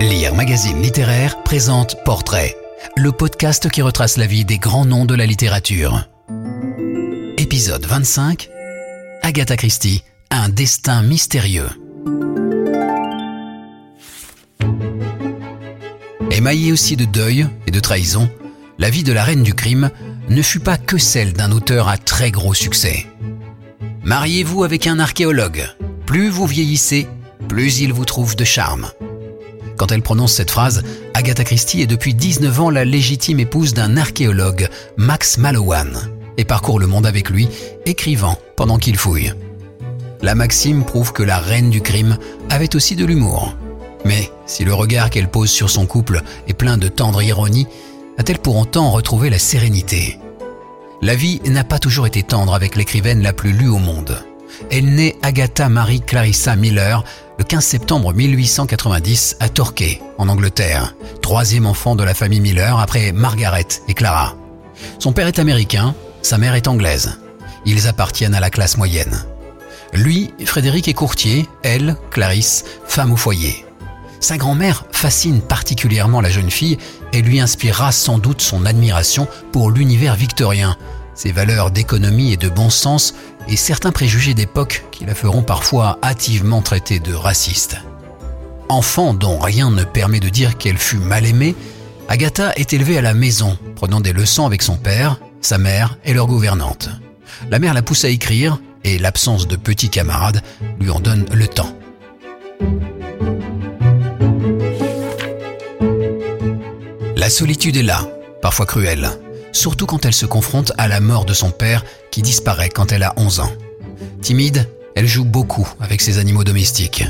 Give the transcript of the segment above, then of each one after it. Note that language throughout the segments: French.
Lire Magazine Littéraire présente Portrait, le podcast qui retrace la vie des grands noms de la littérature. Épisode 25 Agatha Christie, un destin mystérieux. Émaillée aussi de deuil et de trahison, la vie de la reine du crime ne fut pas que celle d'un auteur à très gros succès. Mariez-vous avec un archéologue. Plus vous vieillissez, plus il vous trouve de charme. Quand elle prononce cette phrase, Agatha Christie est depuis 19 ans la légitime épouse d'un archéologue, Max Mallowan, et parcourt le monde avec lui, écrivant pendant qu'il fouille. La maxime prouve que la reine du crime avait aussi de l'humour. Mais si le regard qu'elle pose sur son couple est plein de tendre ironie, a-t-elle pour autant retrouvé la sérénité? La vie n'a pas toujours été tendre avec l'écrivaine la plus lue au monde. Elle naît Agatha Marie Clarissa Miller le 15 septembre 1890 à Torquay, en Angleterre, troisième enfant de la famille Miller après Margaret et Clara. Son père est américain, sa mère est anglaise. Ils appartiennent à la classe moyenne. Lui, Frédéric est courtier, elle, Clarisse, femme au foyer. Sa grand-mère fascine particulièrement la jeune fille et lui inspirera sans doute son admiration pour l'univers victorien, ses valeurs d'économie et de bon sens et certains préjugés d'époque qui la feront parfois hâtivement traiter de raciste. Enfant dont rien ne permet de dire qu'elle fut mal aimée, Agatha est élevée à la maison, prenant des leçons avec son père, sa mère et leur gouvernante. La mère la pousse à écrire et l'absence de petits camarades lui en donne le temps. La solitude est là, parfois cruelle, surtout quand elle se confronte à la mort de son père qui disparaît quand elle a 11 ans. Timide, elle joue beaucoup avec ses animaux domestiques.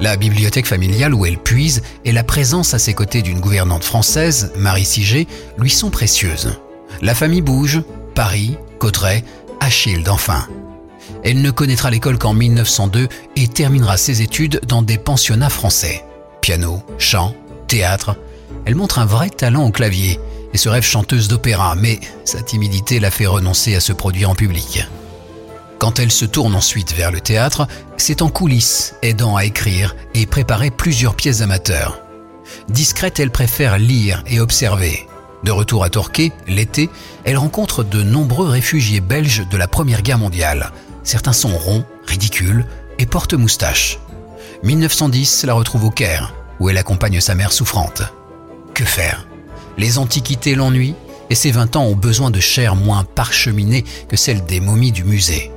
La bibliothèque familiale où elle puise et la présence à ses côtés d'une gouvernante française, Marie Siget, lui sont précieuses. La famille bouge, Paris, Cotteray, Achille enfin. Elle ne connaîtra l'école qu'en 1902 et terminera ses études dans des pensionnats français. Piano, chant, théâtre. Elle montre un vrai talent au clavier et se rêve chanteuse d'opéra, mais sa timidité la fait renoncer à se produire en public. Quand elle se tourne ensuite vers le théâtre, c'est en coulisses, aidant à écrire et préparer plusieurs pièces amateurs. Discrète, elle préfère lire et observer. De retour à Torquay, l'été, elle rencontre de nombreux réfugiés belges de la Première Guerre mondiale. Certains sont ronds, ridicules et portent moustache. 1910 la retrouve au Caire, où elle accompagne sa mère souffrante. Que faire? Les antiquités l'ennuient et ses 20 ans ont besoin de chair moins parcheminée que celle des momies du musée.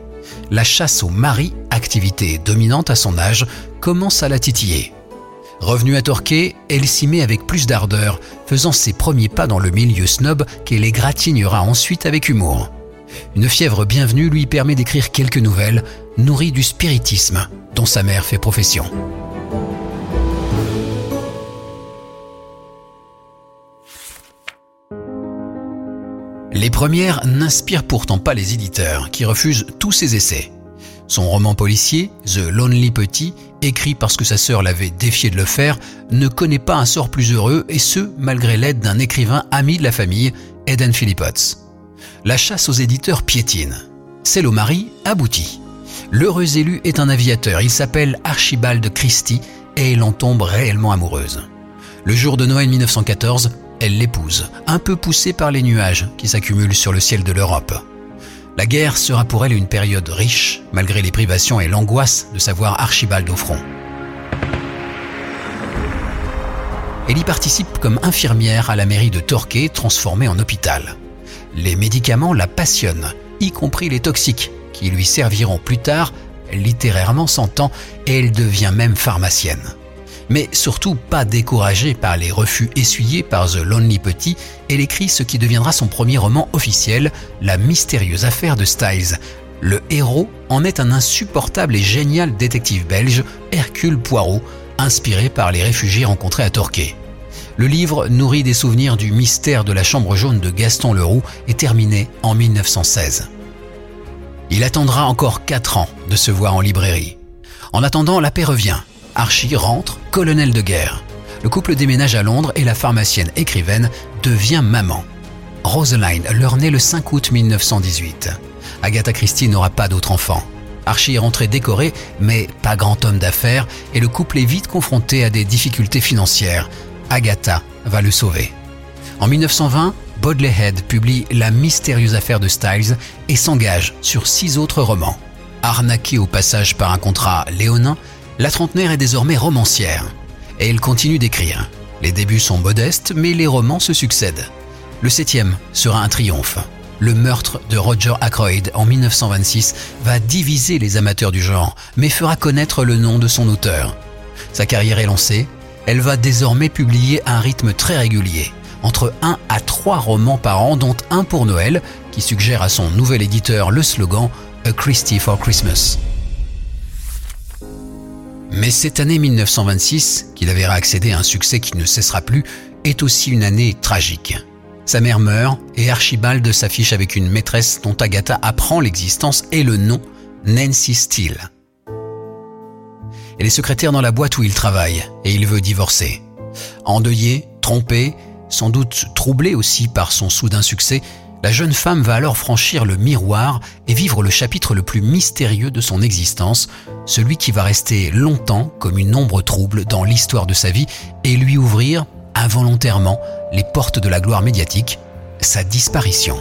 La chasse au mari, activité dominante à son âge, commence à la titiller. Revenue à Torquay, elle s'y met avec plus d'ardeur, faisant ses premiers pas dans le milieu snob qu'elle égratignera ensuite avec humour. Une fièvre bienvenue lui permet d'écrire quelques nouvelles, nourries du spiritisme dont sa mère fait profession. Les premières n'inspirent pourtant pas les éditeurs, qui refusent tous ses essais. Son roman policier, The Lonely Petit, écrit parce que sa sœur l'avait défié de le faire, ne connaît pas un sort plus heureux, et ce, malgré l'aide d'un écrivain ami de la famille, Eden Philippotts. La chasse aux éditeurs piétine. Celle au mari aboutit. L'heureux élu est un aviateur, il s'appelle Archibald Christie, et elle en tombe réellement amoureuse. Le jour de Noël 1914, elle l'épouse, un peu poussée par les nuages qui s'accumulent sur le ciel de l'Europe. La guerre sera pour elle une période riche, malgré les privations et l'angoisse de savoir Archibald au front. Elle y participe comme infirmière à la mairie de Torquay, transformée en hôpital. Les médicaments la passionnent, y compris les toxiques, qui lui serviront plus tard, littérairement s'entend, et elle devient même pharmacienne mais surtout pas découragée par les refus essuyés par The Lonely Petit, elle écrit ce qui deviendra son premier roman officiel, La mystérieuse affaire de Styles. Le héros en est un insupportable et génial détective belge, Hercule Poirot, inspiré par les réfugiés rencontrés à Torquay. Le livre, nourri des souvenirs du mystère de la chambre jaune de Gaston Leroux, est terminé en 1916. Il attendra encore 4 ans de se voir en librairie. En attendant, la paix revient. Archie rentre, colonel de guerre. Le couple déménage à Londres et la pharmacienne écrivaine devient maman. Rosaline leur naît le 5 août 1918. Agatha Christie n'aura pas d'autre enfant. Archie est rentré décoré, mais pas grand homme d'affaires, et le couple est vite confronté à des difficultés financières. Agatha va le sauver. En 1920, Bodley Head publie La mystérieuse affaire de Styles et s'engage sur six autres romans. Arnaquée au passage par un contrat léonin, la trentenaire est désormais romancière. Et elle continue d'écrire. Les débuts sont modestes, mais les romans se succèdent. Le septième sera un triomphe. Le meurtre de Roger Ackroyd en 1926 va diviser les amateurs du genre, mais fera connaître le nom de son auteur. Sa carrière est lancée, elle va désormais publier un rythme très régulier, entre 1 à 3 romans par an, dont un pour Noël, qui suggère à son nouvel éditeur le slogan A Christie for Christmas. Mais cette année 1926, qui la verra accéder à un succès qui ne cessera plus, est aussi une année tragique. Sa mère meurt et Archibald s'affiche avec une maîtresse dont Agatha apprend l'existence et le nom, Nancy Steele. Elle est secrétaire dans la boîte où il travaille et il veut divorcer. Endeuillé, trompé, sans doute troublé aussi par son soudain succès, la jeune femme va alors franchir le miroir et vivre le chapitre le plus mystérieux de son existence, celui qui va rester longtemps comme une ombre trouble dans l'histoire de sa vie et lui ouvrir involontairement les portes de la gloire médiatique, sa disparition.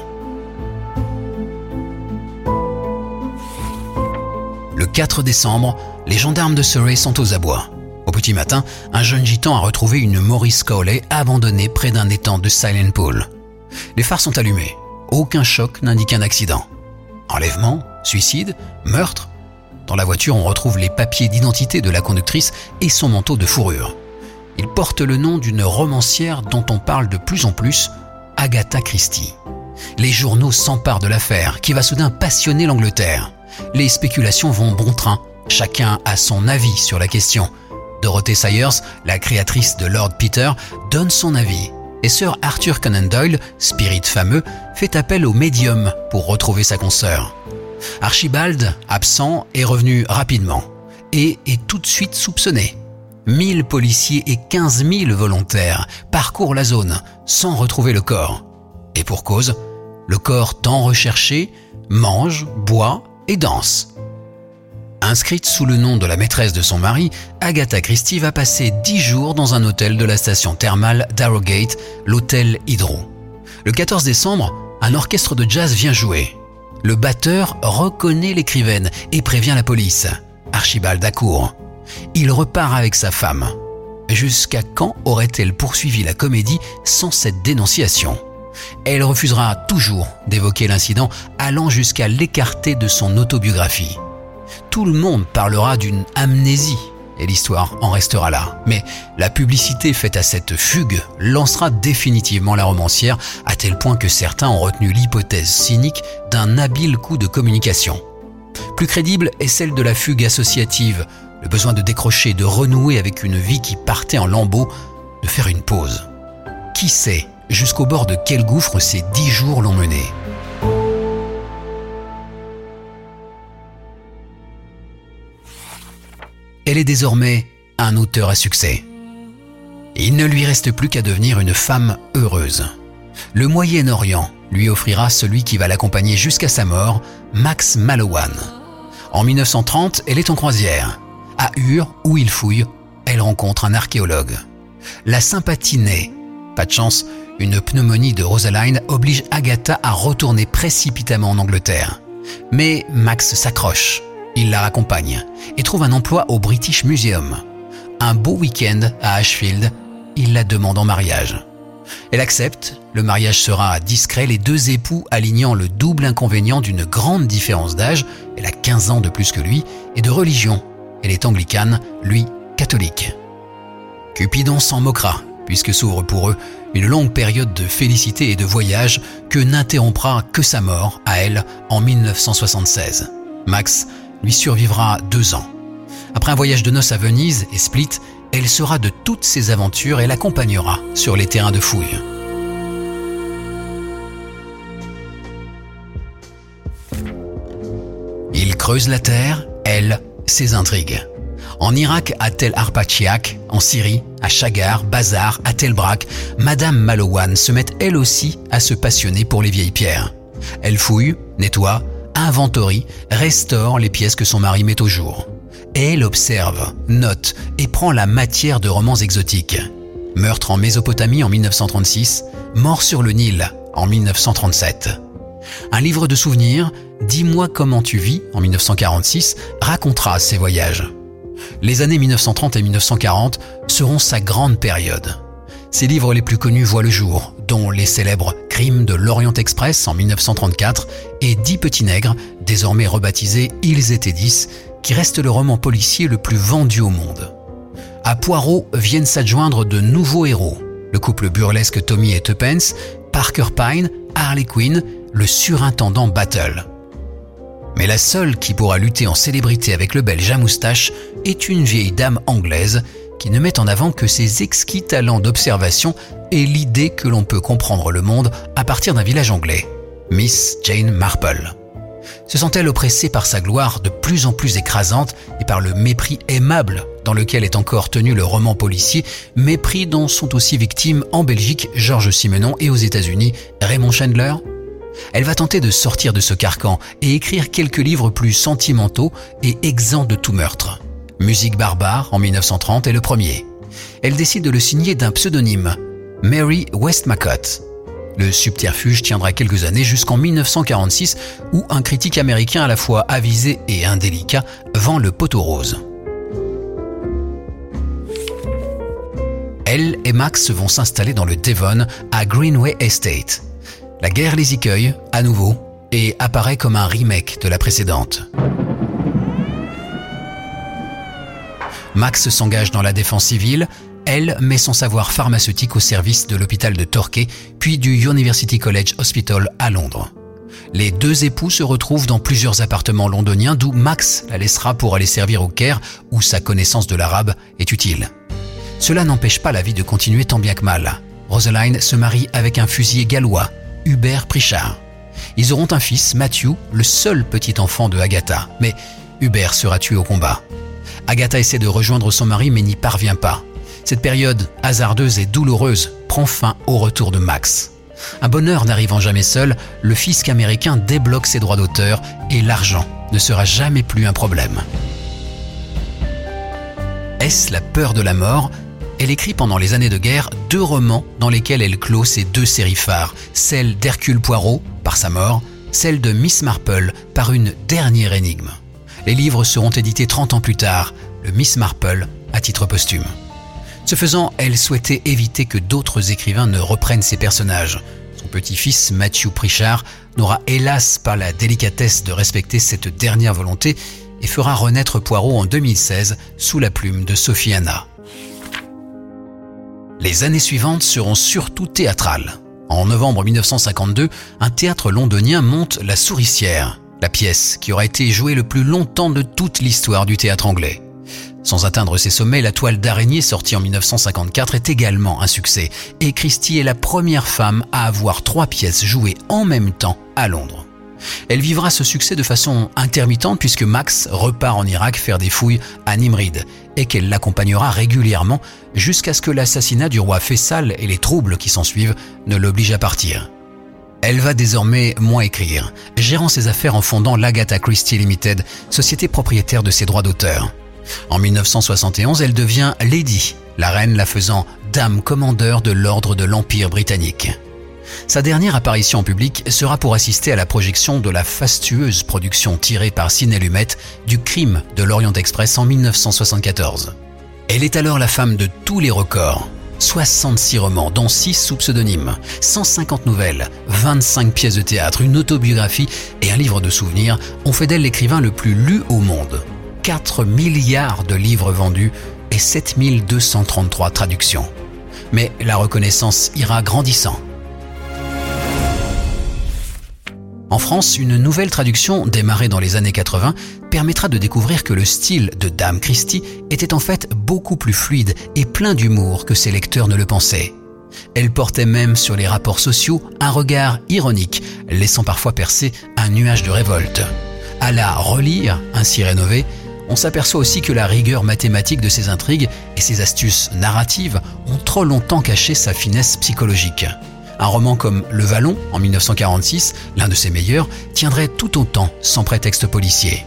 Le 4 décembre, les gendarmes de Surrey sont aux abois. Au petit matin, un jeune gitan a retrouvé une Maurice Cowley abandonnée près d'un étang de Silent Pool. Les phares sont allumés. Aucun choc n'indique un accident. Enlèvement, suicide, meurtre Dans la voiture, on retrouve les papiers d'identité de la conductrice et son manteau de fourrure. Il porte le nom d'une romancière dont on parle de plus en plus, Agatha Christie. Les journaux s'emparent de l'affaire qui va soudain passionner l'Angleterre. Les spéculations vont bon train, chacun a son avis sur la question. Dorothée Sayers, la créatrice de Lord Peter, donne son avis. Et Sir Arthur Conan Doyle, spirit fameux, fait appel au médium pour retrouver sa consoeur. Archibald, absent, est revenu rapidement et est tout de suite soupçonné. 1000 policiers et 15 000 volontaires parcourent la zone sans retrouver le corps. Et pour cause, le corps tant recherché mange, boit et danse. Inscrite sous le nom de la maîtresse de son mari, Agatha Christie va passer 10 jours dans un hôtel de la station thermale d'Arrowgate, l'hôtel Hydro. Le 14 décembre, un orchestre de jazz vient jouer. Le batteur reconnaît l'écrivaine et prévient la police. Archibald accourt il repart avec sa femme. Jusqu'à quand aurait-elle poursuivi la comédie sans cette dénonciation? Elle refusera toujours d'évoquer l'incident, allant jusqu'à l'écarter de son autobiographie. Tout le monde parlera d'une amnésie et l'histoire en restera là. Mais la publicité faite à cette fugue lancera définitivement la romancière à tel point que certains ont retenu l'hypothèse cynique d'un habile coup de communication. Plus crédible est celle de la fugue associative, le besoin de décrocher, de renouer avec une vie qui partait en lambeaux, de faire une pause. Qui sait jusqu'au bord de quel gouffre ces dix jours l'ont mené Elle est désormais un auteur à succès. il ne lui reste plus qu'à devenir une femme heureuse. Le Moyen-Orient lui offrira celui qui va l'accompagner jusqu'à sa mort, Max Malowan. En 1930, elle est en croisière. À Ur, où il fouille, elle rencontre un archéologue. La sympathie naît. Pas de chance, une pneumonie de Rosaline oblige Agatha à retourner précipitamment en Angleterre. Mais Max s'accroche. Il la raccompagne et trouve un emploi au British Museum. Un beau week-end à Ashfield, il la demande en mariage. Elle accepte, le mariage sera discret, les deux époux alignant le double inconvénient d'une grande différence d'âge, elle a 15 ans de plus que lui, et de religion, elle est anglicane, lui catholique. Cupidon s'en moquera, puisque s'ouvre pour eux une longue période de félicité et de voyage que n'interrompra que sa mort à elle en 1976. Max lui survivra deux ans. Après un voyage de noces à Venise et Split, elle sera de toutes ses aventures et l'accompagnera sur les terrains de fouille. Il creuse la terre, elle ses intrigues. En Irak, à Tel Arpachiak, en Syrie, à Chagar, Bazar, à Tel Brak, Madame Malowan se met elle aussi à se passionner pour les vieilles pierres. Elle fouille, nettoie, inventorie, restaure les pièces que son mari met au jour. Elle observe, note et prend la matière de romans exotiques. Meurtre en Mésopotamie en 1936, Mort sur le Nil en 1937. Un livre de souvenirs, Dis-moi comment tu vis en 1946, racontera ses voyages. Les années 1930 et 1940 seront sa grande période. Ses livres les plus connus voient le jour, dont les célèbres Crimes de l'Orient Express en 1934 et Dix petits nègres, désormais rebaptisés Ils étaient dix, qui reste le roman policier le plus vendu au monde. À Poirot viennent s'adjoindre de nouveaux héros, le couple burlesque Tommy et Tuppence, Parker Pine, Harley Quinn, le surintendant Battle. Mais la seule qui pourra lutter en célébrité avec le belge à moustache est une vieille dame anglaise qui ne met en avant que ses exquis talents d'observation et l'idée que l'on peut comprendre le monde à partir d'un village anglais, Miss Jane Marple. Se sent-elle oppressée par sa gloire de plus en plus écrasante et par le mépris aimable dans lequel est encore tenu le roman policier, mépris dont sont aussi victimes en Belgique Georges Simenon et aux États-Unis Raymond Chandler? Elle va tenter de sortir de ce carcan et écrire quelques livres plus sentimentaux et exempts de tout meurtre. Musique barbare en 1930 est le premier. Elle décide de le signer d'un pseudonyme, Mary Westmacott. Le subterfuge tiendra quelques années jusqu'en 1946 où un critique américain à la fois avisé et indélicat vend le poteau rose. Elle et Max vont s'installer dans le Devon à Greenway Estate. La guerre les y cueille, à nouveau, et apparaît comme un remake de la précédente. Max s'engage dans la défense civile, elle met son savoir pharmaceutique au service de l'hôpital de Torquay, puis du University College Hospital à Londres. Les deux époux se retrouvent dans plusieurs appartements londoniens d'où Max la laissera pour aller servir au Caire où sa connaissance de l'arabe est utile. Cela n'empêche pas la vie de continuer tant bien que mal. Rosaline se marie avec un fusilier gallois, Hubert Prichard. Ils auront un fils, Matthew, le seul petit enfant de Agatha, mais Hubert sera tué au combat. Agatha essaie de rejoindre son mari mais n'y parvient pas. Cette période hasardeuse et douloureuse prend fin au retour de Max. Un bonheur n'arrivant jamais seul, le fisc américain débloque ses droits d'auteur et l'argent ne sera jamais plus un problème. Est-ce la peur de la mort? Elle écrit pendant les années de guerre deux romans dans lesquels elle clôt ses deux séries phares, celle d'Hercule Poirot, par sa mort, celle de Miss Marple, par une dernière énigme. Les livres seront édités 30 ans plus tard, le Miss Marple à titre posthume. Ce faisant, elle souhaitait éviter que d'autres écrivains ne reprennent ses personnages. Son petit-fils Matthew Prichard n'aura hélas pas la délicatesse de respecter cette dernière volonté et fera renaître Poirot en 2016 sous la plume de Sophie Anna. Les années suivantes seront surtout théâtrales. En novembre 1952, un théâtre londonien monte La Souricière, la pièce qui aura été jouée le plus longtemps de toute l'histoire du théâtre anglais. Sans atteindre ses sommets, la toile d'araignée sortie en 1954 est également un succès, et Christie est la première femme à avoir trois pièces jouées en même temps à Londres. Elle vivra ce succès de façon intermittente puisque Max repart en Irak faire des fouilles à Nimrid et qu'elle l'accompagnera régulièrement jusqu'à ce que l'assassinat du roi Faisal et les troubles qui s'ensuivent ne l'obligent à partir. Elle va désormais moins écrire, gérant ses affaires en fondant l'Agatha Christie Limited, société propriétaire de ses droits d'auteur. En 1971, elle devient Lady, la reine la faisant dame commandeur de l'ordre de l'Empire britannique. Sa dernière apparition en public sera pour assister à la projection de la fastueuse production tirée par Ciné Lumet du crime de l'Orient Express en 1974. Elle est alors la femme de tous les records, 66 romans, dont 6 sous pseudonyme, 150 nouvelles, 25 pièces de théâtre, une autobiographie et un livre de souvenirs ont fait d'elle l'écrivain le plus lu au monde. 4 milliards de livres vendus et 7233 traductions. Mais la reconnaissance ira grandissant. En France, une nouvelle traduction, démarrée dans les années 80, permettra de découvrir que le style de Dame Christie était en fait beaucoup plus fluide et plein d'humour que ses lecteurs ne le pensaient. Elle portait même sur les rapports sociaux un regard ironique, laissant parfois percer un nuage de révolte. À la relire, ainsi rénovée, on s'aperçoit aussi que la rigueur mathématique de ses intrigues et ses astuces narratives ont trop longtemps caché sa finesse psychologique. Un roman comme Le Vallon, en 1946, l'un de ses meilleurs, tiendrait tout autant sans prétexte policier.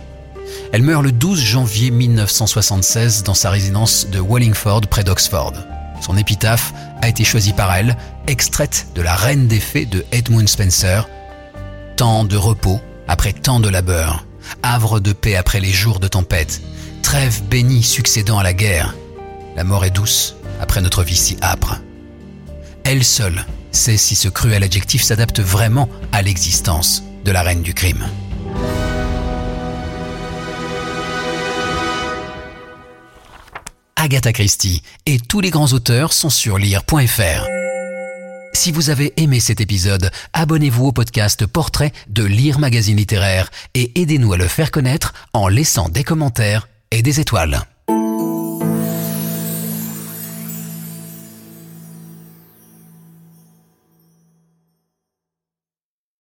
Elle meurt le 12 janvier 1976 dans sa résidence de Wallingford près d'Oxford. Son épitaphe a été choisie par elle, extraite de La Reine des Fées de Edmund Spencer. Tant de repos après tant de labeur, havre de paix après les jours de tempête, trêve bénie succédant à la guerre. La mort est douce après notre vie si âpre. Elle seule sait si ce cruel adjectif s'adapte vraiment à l'existence de la reine du crime. Agatha Christie et tous les grands auteurs sont sur lire.fr. Si vous avez aimé cet épisode, abonnez-vous au podcast Portrait de Lire Magazine Littéraire et aidez-nous à le faire connaître en laissant des commentaires et des étoiles.